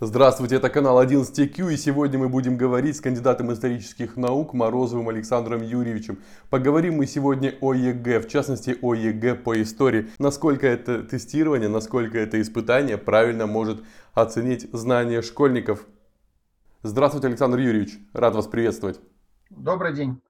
Здравствуйте, это канал 11Q, и сегодня мы будем говорить с кандидатом исторических наук Морозовым Александром Юрьевичем. Поговорим мы сегодня о ЕГЭ, в частности о ЕГЭ по истории. Насколько это тестирование, насколько это испытание правильно может оценить знания школьников. Здравствуйте, Александр Юрьевич, рад вас приветствовать. Добрый день.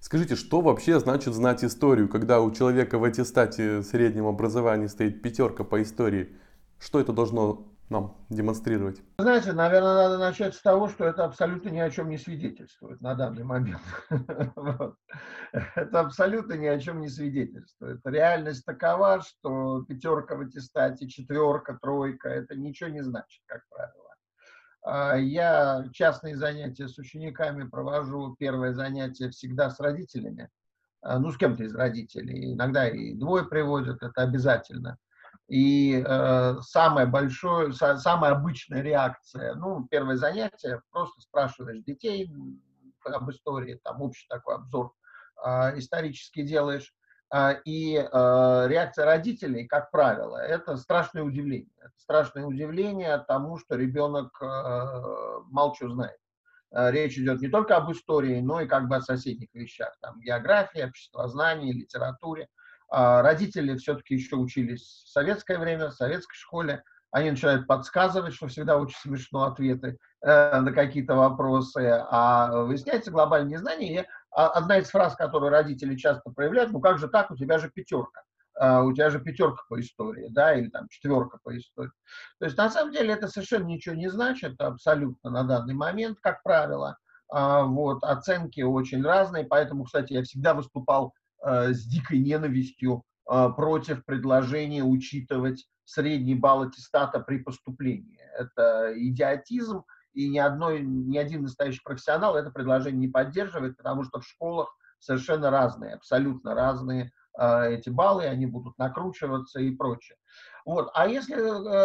Скажите, что вообще значит знать историю, когда у человека в аттестате среднем образовании стоит пятерка по истории? Что это должно нам демонстрировать? Знаете, наверное, надо начать с того, что это абсолютно ни о чем не свидетельствует на данный момент. Это абсолютно ни о чем не свидетельствует. Реальность такова, что пятерка в аттестате, четверка, тройка, это ничего не значит, как правило. А, я частные занятия с учениками провожу. Первое занятие всегда с родителями. А, ну, с кем-то из родителей. Иногда и двое приводят, это обязательно. И э, самая большая, самая обычная реакция, ну, первое занятие, просто спрашиваешь детей об истории, там общий такой обзор э, исторический делаешь, э, и э, реакция родителей, как правило, это страшное удивление. Это страшное удивление тому, что ребенок э, мало знает. Э, речь идет не только об истории, но и как бы о соседних вещах, там, географии, обществознании, литературе. А родители все-таки еще учились в советское время, в советской школе. Они начинают подсказывать, что всегда очень смешно ответы э, на какие-то вопросы. А выясняется глобальные знания. И одна из фраз, которую родители часто проявляют, ну как же так, у тебя же пятерка. Uh, у тебя же пятерка по истории, да, или там четверка по истории. То есть на самом деле это совершенно ничего не значит абсолютно на данный момент, как правило. Uh, вот, оценки очень разные, поэтому, кстати, я всегда выступал с дикой ненавистью э, против предложения учитывать средний балл аттестата при поступлении. Это идиотизм, и ни, одной, ни один настоящий профессионал это предложение не поддерживает, потому что в школах совершенно разные, абсолютно разные э, эти баллы, они будут накручиваться и прочее. Вот. А если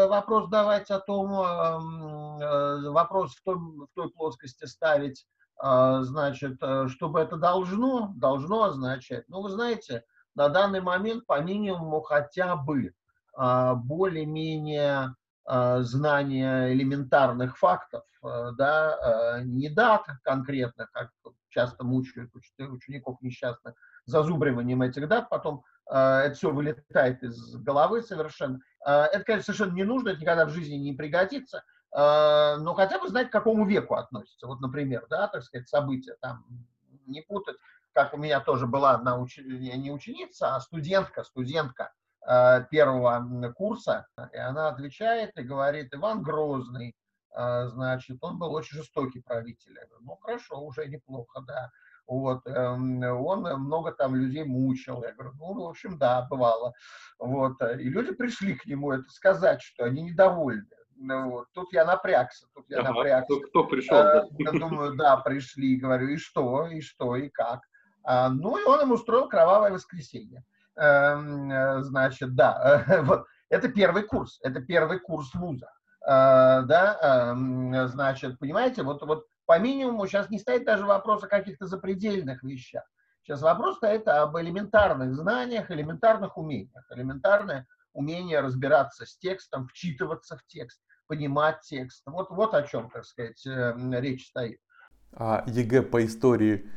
вопрос давать о том, эм, вопрос в, том, в той плоскости ставить, значит, э, чтобы это должно, должно означать, ну, вы знаете, на данный момент по минимуму хотя бы а, более-менее а, знания элементарных фактов, э, да, э, не дат конкретных, как часто мучают учеников несчастных, зазубриванием этих дат, потом это все вылетает из головы совершенно. Это, конечно, совершенно не нужно, это никогда в жизни не пригодится, но хотя бы знать, к какому веку относится. Вот, например, да, так сказать, события, там, не путать, как у меня тоже была одна уч... не ученица, а студентка, студентка э, первого курса, и она отвечает и говорит, Иван Грозный, э, значит, он был очень жестокий правитель. Я говорю, ну, хорошо, уже неплохо, да. Вот, эм, он много там людей мучил. Я говорю, ну, в общем, да, бывало. Вот, и люди пришли к нему это сказать, что они недовольны. Ну, вот. Тут я напрягся, тут я ага, напрягся. Кто, кто пришел? А, я думаю, да, пришли, говорю, и что, и что, и как. А, ну, и он им устроил кровавое воскресенье. А, значит, да, вот. Это первый курс, это первый курс вуза. А, да, а, значит, понимаете, вот, вот по минимуму сейчас не стоит даже вопрос о каких-то запредельных вещах. Сейчас вопрос стоит об элементарных знаниях, элементарных умениях. Элементарное умение разбираться с текстом, вчитываться в текст, понимать текст. Вот, вот о чем, так сказать, э, речь стоит. А ЕГЭ по истории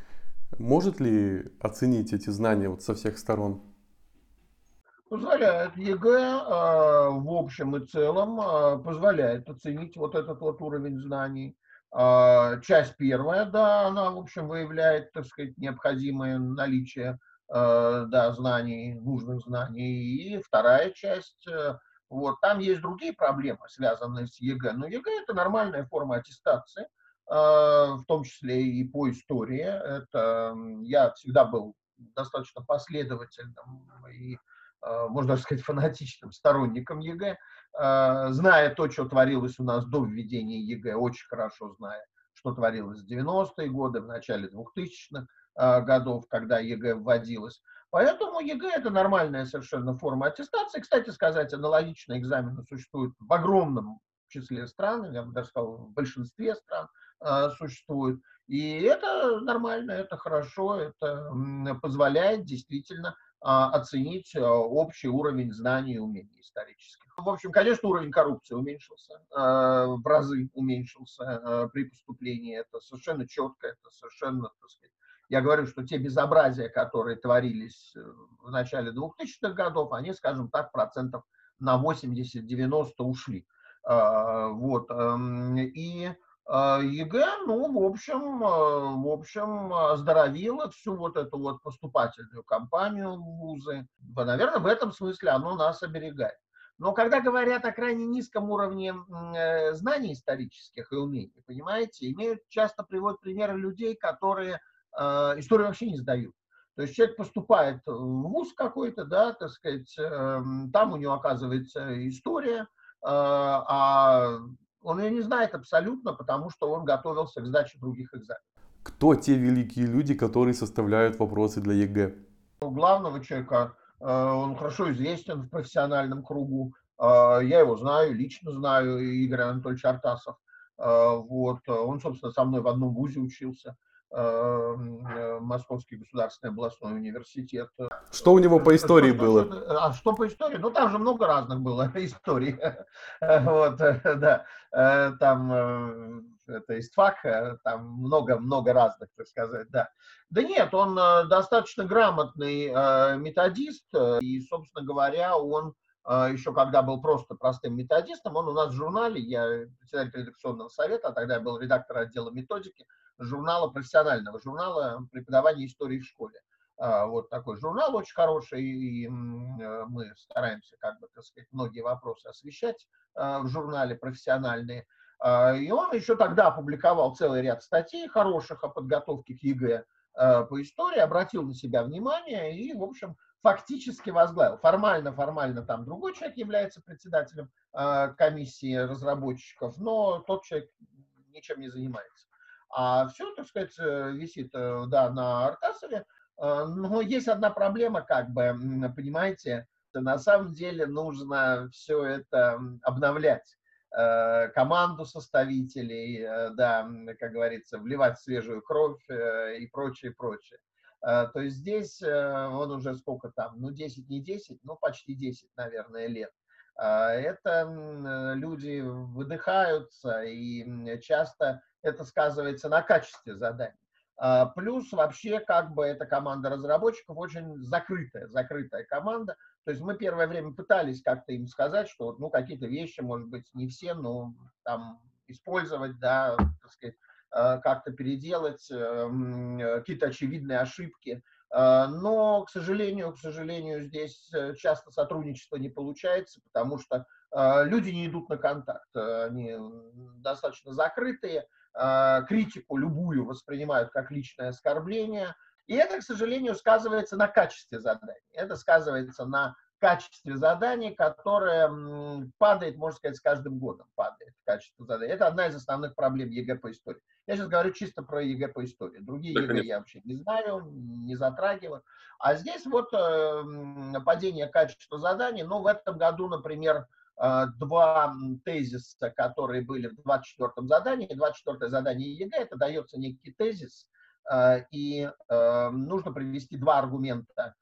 может ли оценить эти знания вот со всех сторон? Позволяет. ЕГЭ э, в общем и целом э, позволяет оценить вот этот вот уровень знаний. Э, часть первая, да, она, в общем, выявляет, так сказать, необходимое наличие да, знаний, нужных знаний. И вторая часть, вот, там есть другие проблемы, связанные с ЕГЭ. Но ЕГЭ – это нормальная форма аттестации, э, в том числе и по истории. Это, я всегда был достаточно последовательным и, можно даже сказать, фанатичным сторонником ЕГЭ, зная то, что творилось у нас до введения ЕГЭ, очень хорошо зная, что творилось в 90-е годы, в начале 2000-х, Э, годов, когда ЕГЭ вводилось. Поэтому ЕГЭ – это нормальная совершенно форма аттестации. Кстати сказать, аналогичные экзамены существуют в огромном числе стран, я бы даже сказал, в большинстве стран э, существуют. И это нормально, это хорошо, это позволяет действительно оценить общий уровень знаний и умений исторических. В общем, конечно, уровень коррупции уменьшился, в разы уменьшился при поступлении. Это совершенно четко, это совершенно, так сказать, я говорю, что те безобразия, которые творились э, в начале 2000-х годов, они, скажем так, процентов на 80-90 ушли. А, вот. Эм, и а, ЕГЭ, ну, в общем, э, в общем, оздоровило всю вот эту вот поступательную кампанию в вузы. Наверное, в этом смысле оно нас оберегает. Но когда говорят о крайне низком уровне э, знаний исторических и умений, понимаете, имеют часто приводят примеры людей, которые Э, историю вообще не сдают. То есть человек поступает в ВУЗ какой-то, да, так сказать, эм, там у него оказывается история, э, а он ее не знает абсолютно, потому что он готовился к сдаче других экзаменов. Кто те великие люди, которые составляют вопросы для ЕГЭ? У главного человека, э, он хорошо известен в профессиональном кругу, я его знаю, лично знаю, Игорь Анатольевич Артасов. Вот. Он, собственно, со мной в одном вузе учился. Э, Московский государственный областной университет. Что у него по истории что, было? Что, а что по истории? Ну, там же много разных было историй. Вот, да. Э, там э, это истфак, там много-много разных, так сказать, да. Да нет, он достаточно грамотный методист, и, собственно говоря, он еще когда был просто простым методистом, он у нас в журнале, я председатель редакционного совета, а тогда я был редактор отдела методики, журнала профессионального, журнала преподавания истории в школе. А, вот такой журнал очень хороший, и э, мы стараемся, как бы, так сказать, многие вопросы освещать а, в журнале профессиональные. А, и он еще тогда опубликовал целый ряд статей хороших о подготовке к ЕГЭ по истории, обратил на себя внимание и, в общем, фактически возглавил. Формально, формально там другой человек является председателем комиссии разработчиков, но тот человек ничем не занимается. А все, так сказать, э, висит, э, да, на Артасове. Э, но есть одна проблема, как бы, понимаете, на самом деле нужно все это обновлять команду составителей, да, как говорится, вливать свежую кровь и прочее, прочее. То есть здесь он уже сколько там, ну 10, не 10, ну почти 10, наверное, лет. Это люди выдыхаются и часто это сказывается на качестве заданий. А, плюс вообще как бы эта команда разработчиков очень закрытая, закрытая команда. То есть мы первое время пытались как-то им сказать, что ну какие-то вещи, может быть, не все, но там использовать, да, так сказать, а, как-то переделать, э, какие-то очевидные ошибки. Но, к сожалению, к сожалению, здесь э, часто сотрудничество не получается, потому что люди не идут на контакт, они достаточно закрытые, критику любую воспринимают как личное оскорбление. И это, к сожалению, сказывается на качестве заданий. Это сказывается на качестве заданий, которое падает, можно сказать, с каждым годом падает качество заданий. Это одна из основных проблем ЕГЭ по истории. Я сейчас говорю чисто про ЕГЭ по истории. Другие-то ЕГЭ я вообще не знаю, не затрагиваю. А здесь вот э, падение качества заданий. Ну, в этом году, например, Э, два тезиса, которые были в 24-м задании. 24-е задание ЕГЭ, это дается некий тезис, э, и нужно привести два аргумента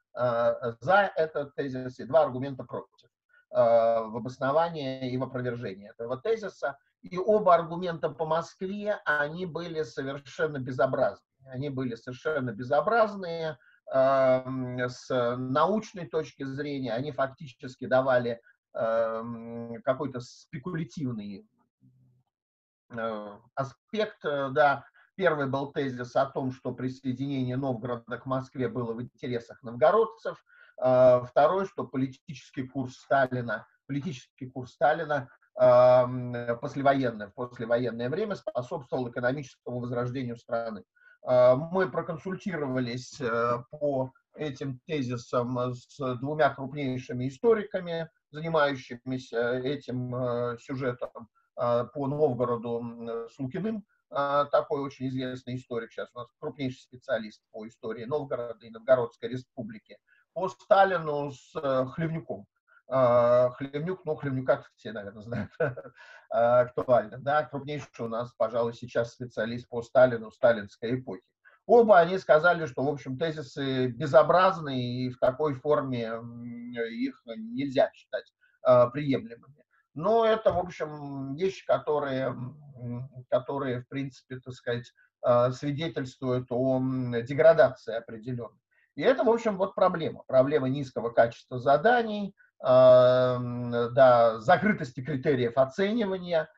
за этот тезис и два аргумента против в обоснование и в опровержение этого тезиса. И оба аргумента по Москве, они были совершенно безобразные. Они были совершенно безобразные, с научной точки зрения они фактически давали Эм, какой-то спекулятивный э, аспект, э, да, Первый был тезис о том, что присоединение Новгорода к Москве было в интересах новгородцев. Э, второй, что политический курс Сталина, политический курс Сталина эм, послевоенное, послевоенное время способствовал экономическому возрождению страны. Мы проконсультировались по этим тезисам с двумя крупнейшими историками, занимающимися этим э, сюжетом э, по Новгороду с Лукиным, э, такой очень известный историк, сейчас у нас крупнейший специалист по истории Новгорода и Новгородской республики, по Сталину с Хлевнюком. Хлевнюк, ну, Хлевнюка все, наверное, знают, актуально, да, крупнейший у нас, пожалуй, сейчас специалист по Сталину, сталинской эпохи. Оба они сказали, что, в общем, тезисы безобразны, и в такой форме их нельзя считать приемлемыми. Но это, в общем, вещи, которые, которые в принципе, так сказать, свидетельствуют о деградации определенной. И это, в общем, вот проблема. Проблема низкого качества заданий, да, закрытости критериев оценивания.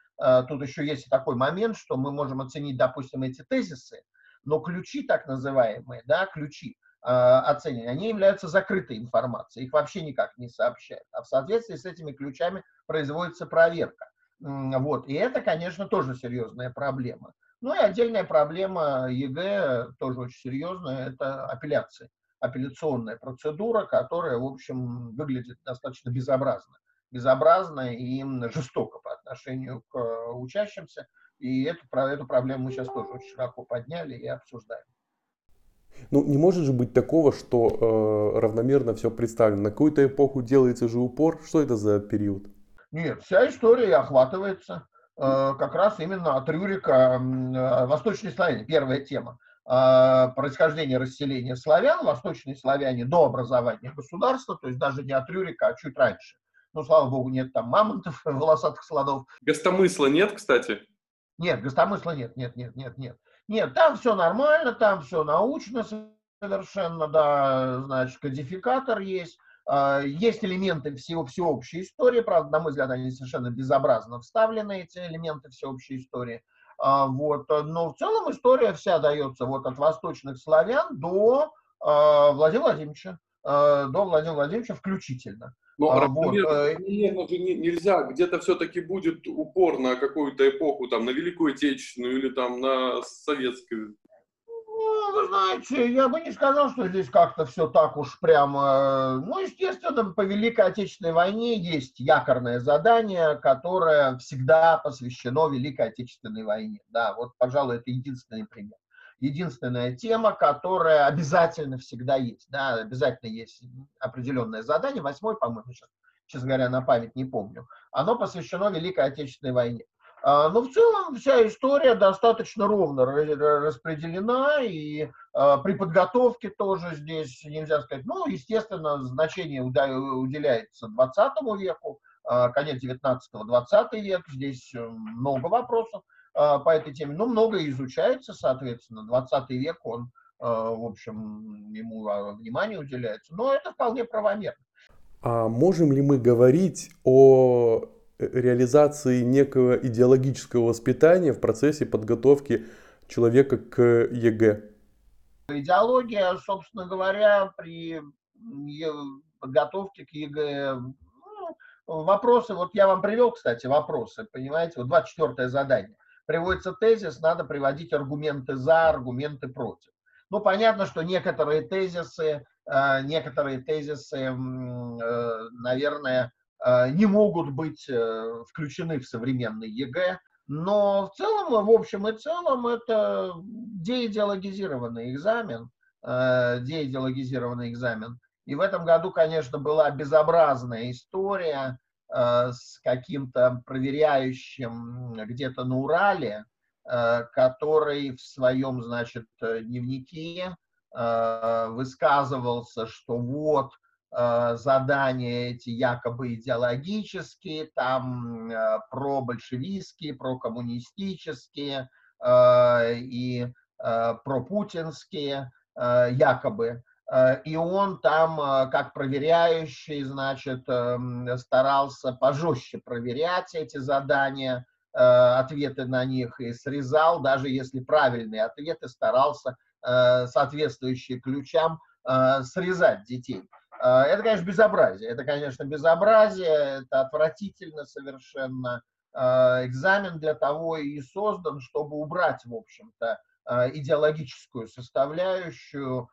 Тут еще есть такой момент, что мы можем оценить, допустим, эти тезисы, но ключи, так называемые, да, ключи оценивания, они являются закрытой информацией, их вообще никак не сообщают. А в соответствии с этими ключами производится проверка. Вот. И это, конечно, тоже серьезная проблема. Ну и отдельная проблема ЕГЭ, тоже очень серьезная, это апелляции апелляционная процедура, которая, в общем, выглядит достаточно безобразно. Безобразно и жестоко по отношению к э, учащимся. И эту, эту проблему мы сейчас тоже очень широко подняли и обсуждаем. Ну, не может же быть такого, что э, равномерно все представлено. На какую-то эпоху делается же упор. Что это за период? Нет, вся история охватывается э, как раз именно от Рюрика э, Восточной Славянии. Первая тема. А, происхождения расселения славян, восточные славяне до образования государства, то есть даже не от Рюрика, а чуть раньше. Ну, слава богу, нет там мамонтов, волосатых слонов. Гостомысла нет, кстати? Нет, гостомысла нет, нет, нет, нет, нет. Нет, там все нормально, там все научно совершенно, да, значит, кодификатор есть, а, есть элементы всего, всеобщей истории, правда, на мой взгляд, они совершенно безобразно вставлены, эти элементы всеобщей истории. А, вот. Но в целом история вся дается вот от восточных славян до э, Владимира Владимировича, до Владимира Владимировича включительно. Но а, вот. равномерно же нельзя, где-то все-таки будет упор на какую-то эпоху, там, на Великую Отечественную или там на советскую. Ну, вы знаете, я бы не сказал, что здесь как-то все так уж прямо... Ну, естественно, по Великой Отечественной войне есть якорное задание, которое всегда посвящено Великой Отечественной войне. Да, вот, пожалуй, это единственный пример. Единственная тема, которая обязательно всегда есть. Да, обязательно есть определенное задание. Восьмой, по-моему, сейчас, честно говоря, на память не помню. Оно посвящено Великой Отечественной войне. А, но в целом вся история достаточно ровно распределена, и а, при подготовке тоже здесь нельзя сказать, ну, естественно, значение уделяется 20 веку, а, конец 19-го, 20 век, здесь э, много вопросов по этой теме, но много изучается, соответственно, 20 век он, в общем, ему внимание уделяется, но это вполне правомерно. А можем ли мы говорить о реализации некого идеологического воспитания в процессе подготовки человека к ЕГЭ? Идеология, собственно говоря, при подготовке к ЕГЭ, ну, вопросы, вот я вам привел, кстати, вопросы, понимаете, вот 24 задание. Приводится тезис, надо приводить аргументы за, аргументы против. Ну, понятно, что некоторые тезисы, э, некоторые тезисы, э, наверное, Э, не могут быть включены в современный ЕГЭ, но в целом, в общем и целом, это деидеологизированный экзамен, деидеологизированный экзамен. И в этом году, конечно, была безобразная история с каким-то проверяющим где-то на Урале, который в своем, значит, дневнике высказывался, что вот, Э, задания эти якобы идеологические, там э, про-большевистские, про-коммунистические э, и пропутинские якобы. И он там, как проверяющий, значит, старался пожестче проверять эти задания, ответы на них и срезал, даже если правильные ответы, старался соответствующие ключам срезать детей. Это, конечно, безобразие. Это, конечно, безобразие, это отвратительно совершенно. Экзамен для того и создан, чтобы убрать, в общем-то, идеологическую составляющую,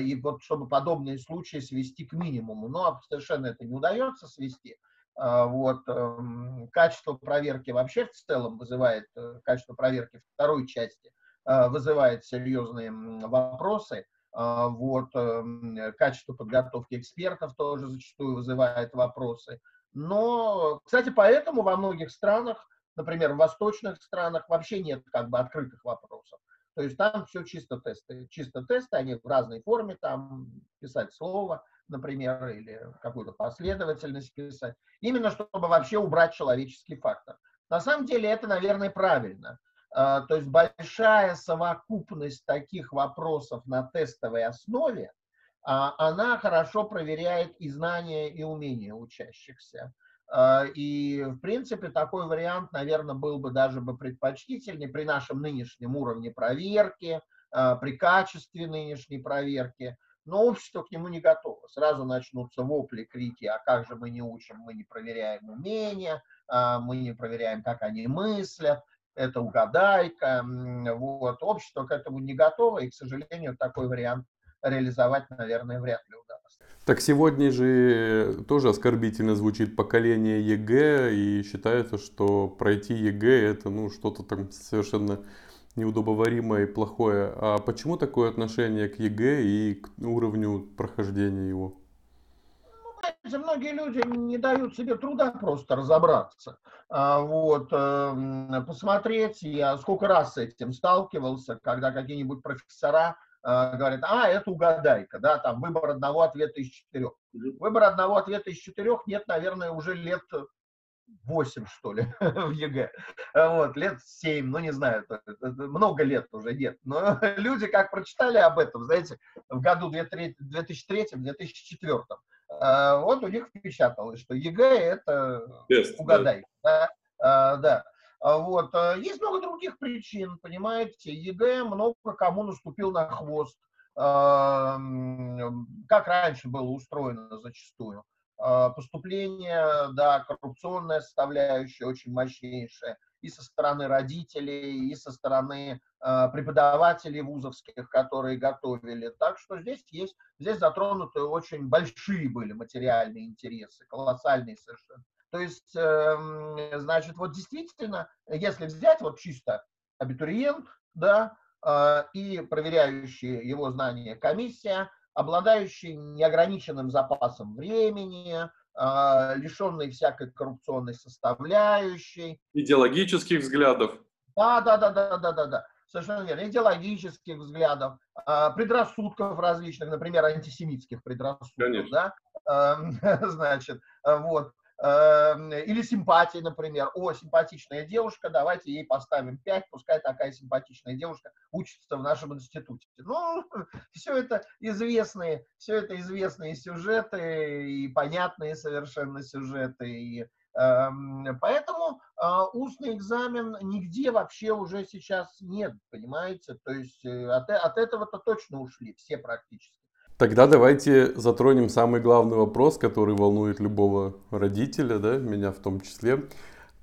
и вот чтобы подобные случаи свести к минимуму. Но совершенно это не удается свести. Вот. Эм, качество проверки вообще в целом вызывает, э, качество проверки второй части вызывает серьезные вопросы. А, вот, эм, качество подготовки экспертов тоже зачастую вызывает вопросы. Но, кстати, поэтому во многих странах, например, в восточных странах вообще нет как бы открытых вопросов. То есть там все чисто тесты. Чисто тесты, они в разной форме, там писать слово, например, или какую-то последовательность писать. Именно чтобы вообще убрать человеческий фактор. На самом деле это, наверное, правильно. А, то есть большая совокупность таких вопросов на тестовой основе, а, она хорошо проверяет и знания, и умения учащихся. А, и, в принципе, такой вариант, наверное, был бы даже бы предпочтительнее при нашем нынешнем уровне проверки, при качестве нынешней проверки. Но общество к нему не готово. Сразу начнутся вопли, крики, а как же мы не учим, мы не проверяем умения, мы не проверяем, как они мыслят это угадайка. Вот. Общество к этому не готово, и, к сожалению, такой вариант реализовать, наверное, вряд ли. Так сегодня же тоже оскорбительно звучит поколение ЕГЭ, и считается, что пройти ЕГЭ это ну, что-то там совершенно неудобоваримое и плохое. А почему такое отношение к ЕГЭ и к уровню прохождения его? знаете, многие люди не дают себе труда просто разобраться. А, вот, эм, посмотреть, я сколько раз с этим сталкивался, когда какие-нибудь профессора а, говорят, а, это угадайка, да, там выбор одного ответа из четырех. Выбор одного ответа из четырех нет, наверное, уже лет 8, что ли, в ЕГЭ. Вот, лет 7, ну, не знаю, много лет уже нет. Но люди как прочитали об этом, знаете, в году 2003-2004, а, вот у них впечаталось, что ЕГЭ это Тест, угадай. Да. Да, да. А вот. А, есть много других причин, понимаете. ЕГЭ много кому наступил на хвост, как раньше было устроено зачастую. Поступление, да, коррупционная составляющая очень мощнейшая и со стороны родителей, и со стороны э, преподавателей вузовских, которые готовили. Так что здесь есть, здесь затронуты очень большие были материальные интересы, колоссальные совершенно. То есть, э, значит, вот действительно, если взять вот чисто абитуриент, да, э, и проверяющие его знания комиссия, обладающий неограниченным запасом времени, а, лишенный всякой коррупционной составляющей. Идеологических взглядов. Да, да, да, да, да, да, да. Совершенно верно. Идеологических взглядов, а, предрассудков различных, например, антисемитских предрассудков, Конечно. да, значит, вот. Эм, или симпатии, например. О, симпатичная девушка, давайте ей поставим 5, пускай такая симпатичная девушка учится в нашем институте. Ну, все это известные, все это известные сюжеты и понятные совершенно сюжеты. И, э, поэтому э, устный экзамен нигде вообще уже сейчас нет, понимаете? То есть э, от, от этого-то точно ушли все практически. Тогда давайте затронем самый главный вопрос, который волнует любого родителя, да, меня в том числе.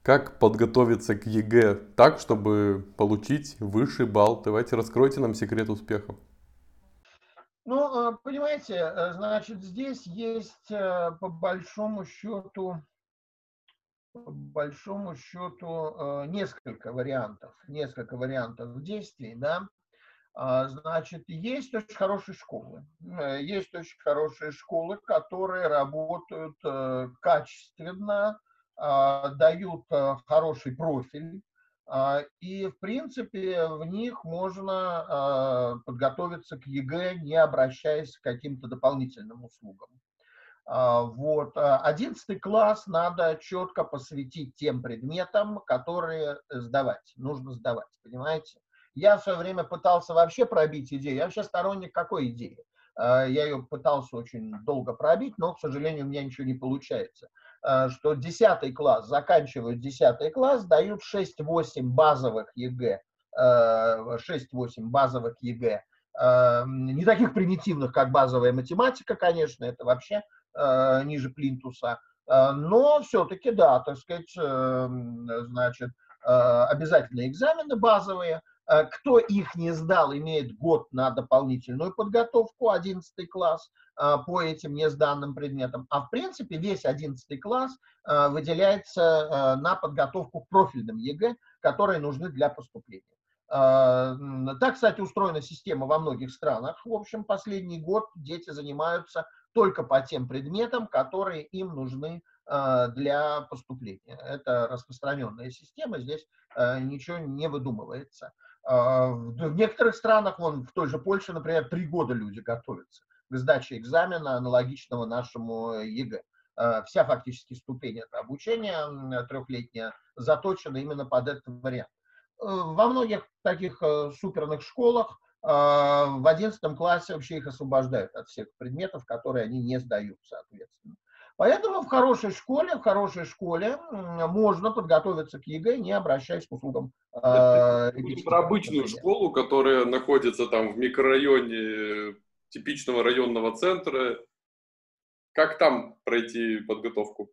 Как подготовиться к ЕГЭ так, чтобы получить высший балл? Давайте раскройте нам секрет успеха. Ну, э, понимаете, э, значит, здесь есть э, по большому счету, по большому счету несколько вариантов, несколько вариантов действий, да. А, значит, есть очень хорошие школы. Э, есть очень хорошие школы, которые работают э, качественно, а, дают э, хороший профиль. А, и, в принципе, в них можно подготовиться к ЕГЭ, не обращаясь к каким-то дополнительным услугам. Вот. Одиннадцатый класс надо четко посвятить тем предметам, которые сдавать, нужно сдавать, понимаете? Я в свое время пытался вообще пробить идею. Я вообще сторонник какой идеи? А, я ее пытался очень долго пробить, но, к сожалению, у меня ничего не получается. А, что 10 класс, заканчивают 10 класс, дают 6-8 базовых ЕГЭ. 6-8 а, базовых ЕГЭ. Не таких примитивных, как базовая математика, конечно, это вообще ниже плинтуса. Но все-таки, да, так сказать, значит, обязательные экзамены базовые – кто их не сдал, имеет год на дополнительную подготовку, 11 класс, э, по этим несданным предметам. А в принципе весь 11 класс э, выделяется на подготовку к профильным ЕГЭ, которые нужны для поступления. Так, кстати, устроена система во многих странах. В общем, последний год дети занимаются только по тем предметам, которые им нужны для поступления. Это распространенная система, здесь ничего не выдумывается. В некоторых странах, вон, в той же Польше, например, три года люди готовятся к сдаче экзамена, аналогичного нашему ЕГЭ. Вся фактически ступень этого обучения трехлетняя заточена именно под этот вариант. Во многих таких суперных школах в 11 классе вообще их освобождают от всех предметов, которые они не сдают, соответственно. Поэтому в хорошей школе, в хорошей школе можно подготовиться к ЕГЭ, не обращаясь к услугам э, Про обычную школу, которая находится там в микрорайоне типичного районного центра. Как там пройти подготовку?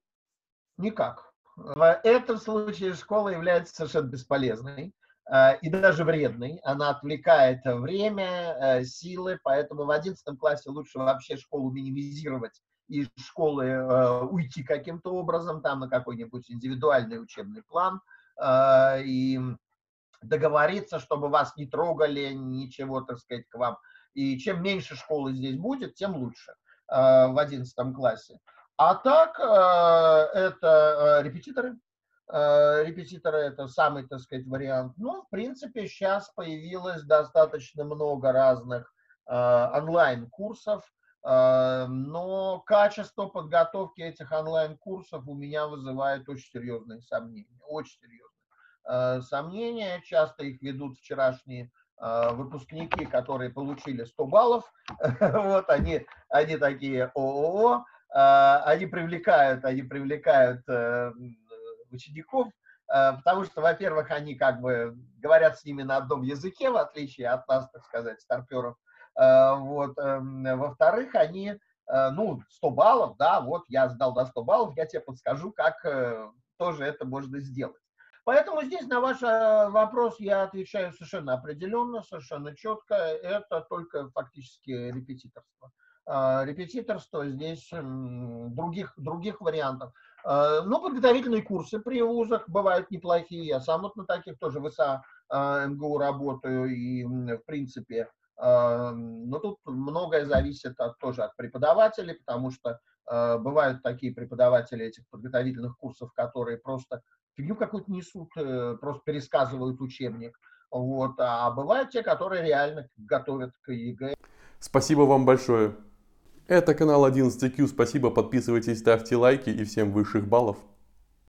Никак. В этом случае школа является совершенно бесполезной э, и даже вредной. Она отвлекает время, э, силы, поэтому в 11 классе лучше вообще школу минимизировать из школы э, уйти каким-то образом, там на какой-нибудь индивидуальный учебный план э, и договориться, чтобы вас не трогали, ничего, так сказать, к вам. И чем меньше школы здесь будет, тем лучше э, в 11 классе. А так, э, это э, репетиторы. Э, репетиторы – это самый, так сказать, вариант. Ну, в принципе, сейчас появилось достаточно много разных э, онлайн-курсов, но качество подготовки этих онлайн-курсов у меня вызывает очень серьезные сомнения, очень серьезные а, сомнения. Часто их ведут вчерашние а, выпускники, которые получили 100 баллов. Вот они, они такие ООО, они привлекают, они привлекают э, учеников, потому что, во-первых, они как бы говорят с ними на одном языке, в отличие от нас, так сказать, старперов. Э, вот. Эм, во-вторых, они, э, ну, 100 баллов, да, вот я сдал до 100 баллов, я тебе подскажу, как э, тоже это можно сделать. Поэтому здесь на ваш вопрос я отвечаю совершенно определенно, совершенно четко. Это только фактически репетиторство. Репетиторство здесь других, других вариантов. Но подготовительные курсы при вузах бывают неплохие. Я сам вот на таких тоже в ИСА МГУ работаю. И, в принципе, но тут многое зависит от, тоже от преподавателей, потому что э, бывают такие преподаватели этих подготовительных курсов, которые просто фигню какую-то несут, э, просто пересказывают учебник. Вот. А бывают те, которые реально готовят к ЕГЭ. Спасибо вам большое. Это канал 11Q. Спасибо, подписывайтесь, ставьте лайки и всем высших баллов.